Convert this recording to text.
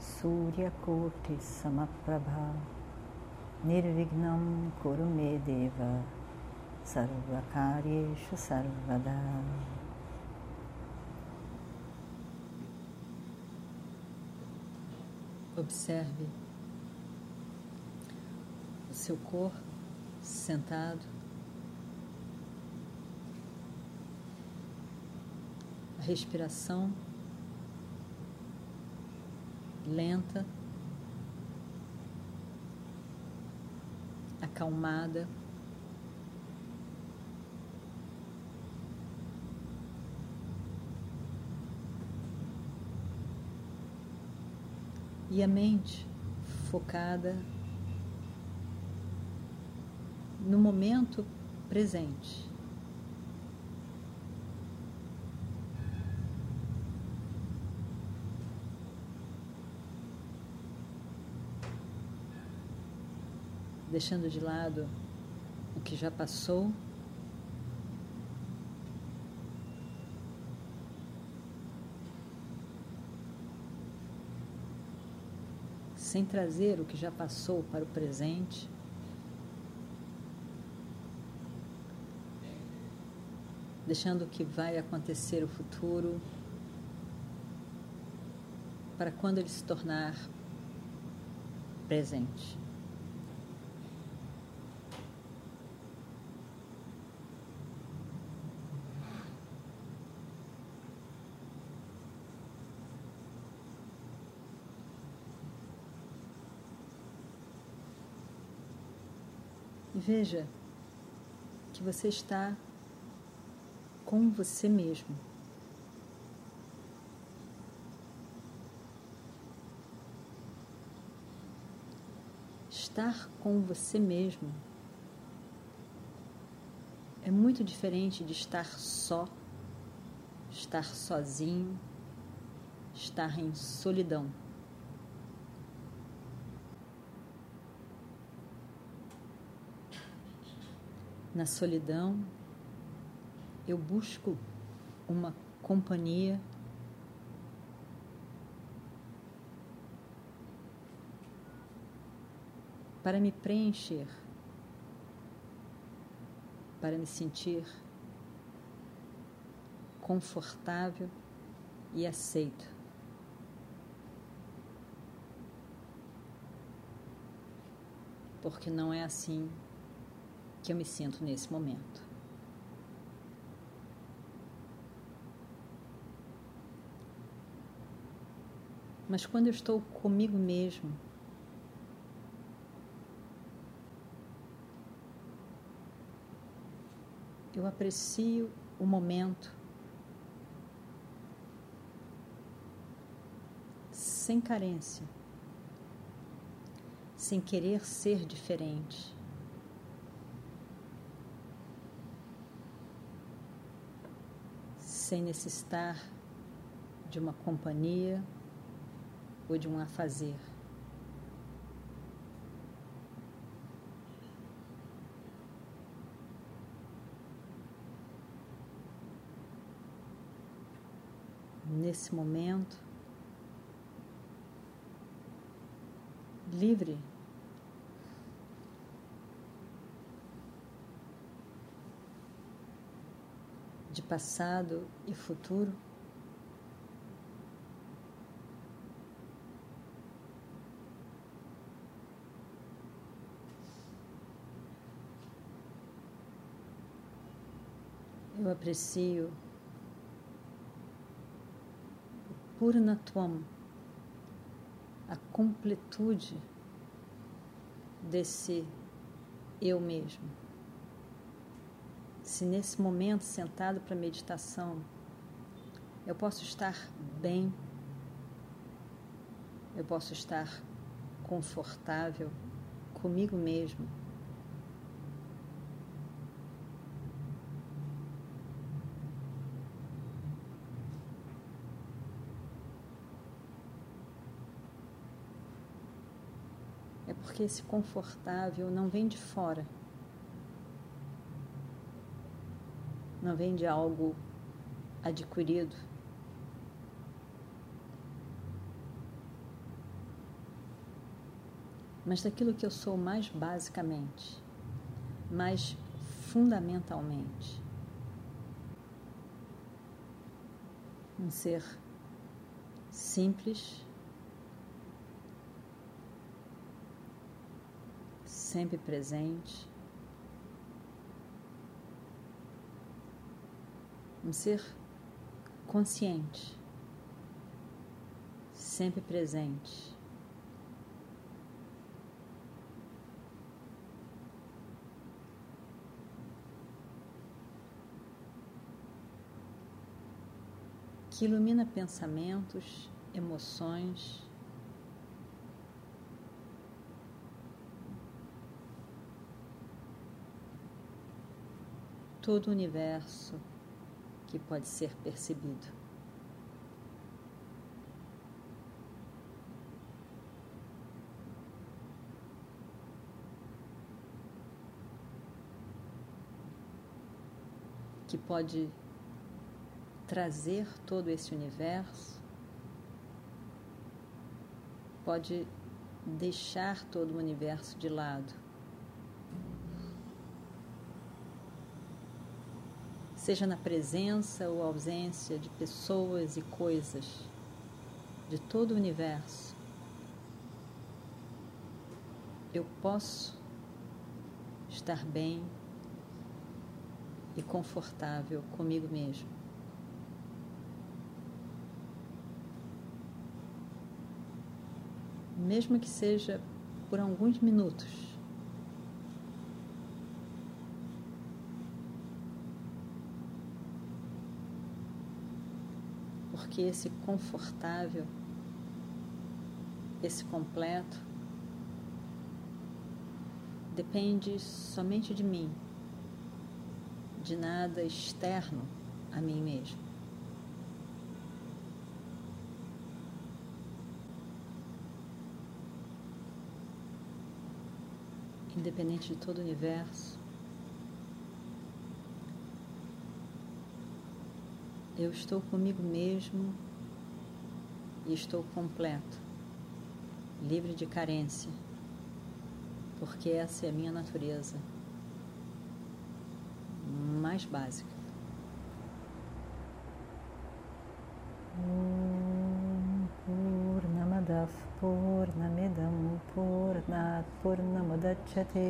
Suryakoటి Samaprabha Nirvignam Kurume Deva Sarvakaryeshu Sarvada. Observe o seu corpo sentado, a respiração lenta, acalmada. E a mente focada no momento presente. Deixando de lado o que já passou. Sem trazer o que já passou para o presente. Deixando o que vai acontecer no futuro para quando ele se tornar presente. E veja que você está com você mesmo. Estar com você mesmo é muito diferente de estar só, estar sozinho, estar em solidão. Na solidão, eu busco uma companhia para me preencher, para me sentir confortável e aceito. Porque não é assim que eu me sinto nesse momento. Mas quando eu estou comigo mesmo, eu aprecio o momento sem carência, sem querer ser diferente. Sem necessitar de uma companhia ou de um afazer. Nesse momento, livre de passado e futuro. Eu aprecio o Purnatvam, a completude desse eu mesmo se nesse momento sentado para meditação eu posso estar bem, eu posso estar confortável comigo mesmo. É porque esse confortável não vem de fora, não vem de algo adquirido. mas daquilo que eu sou mais basicamente, mais fundamentalmente. Um ser simples, sempre presente, um ser consciente, sempre presente. que ilumina pensamentos, emoções, todo o universo que pode ser percebido. Que pode trazer todo esse universo, pode deixar todo o universo de lado. Seja na presença ou ausência de pessoas e coisas de todo o universo, eu posso estar bem e confortável comigo mesmo. mesmo que seja por alguns minutos. Porque esse confortável, esse completo, depende somente de mim, de nada externo a mim mesmo. independente de todo o universo. Eu estou comigo mesmo e estou completo, livre de carência, porque essa é a minha natureza mais básica. पूर्णमदः पूर्णमिदं पूर्णात् पूर्णमुदच्छते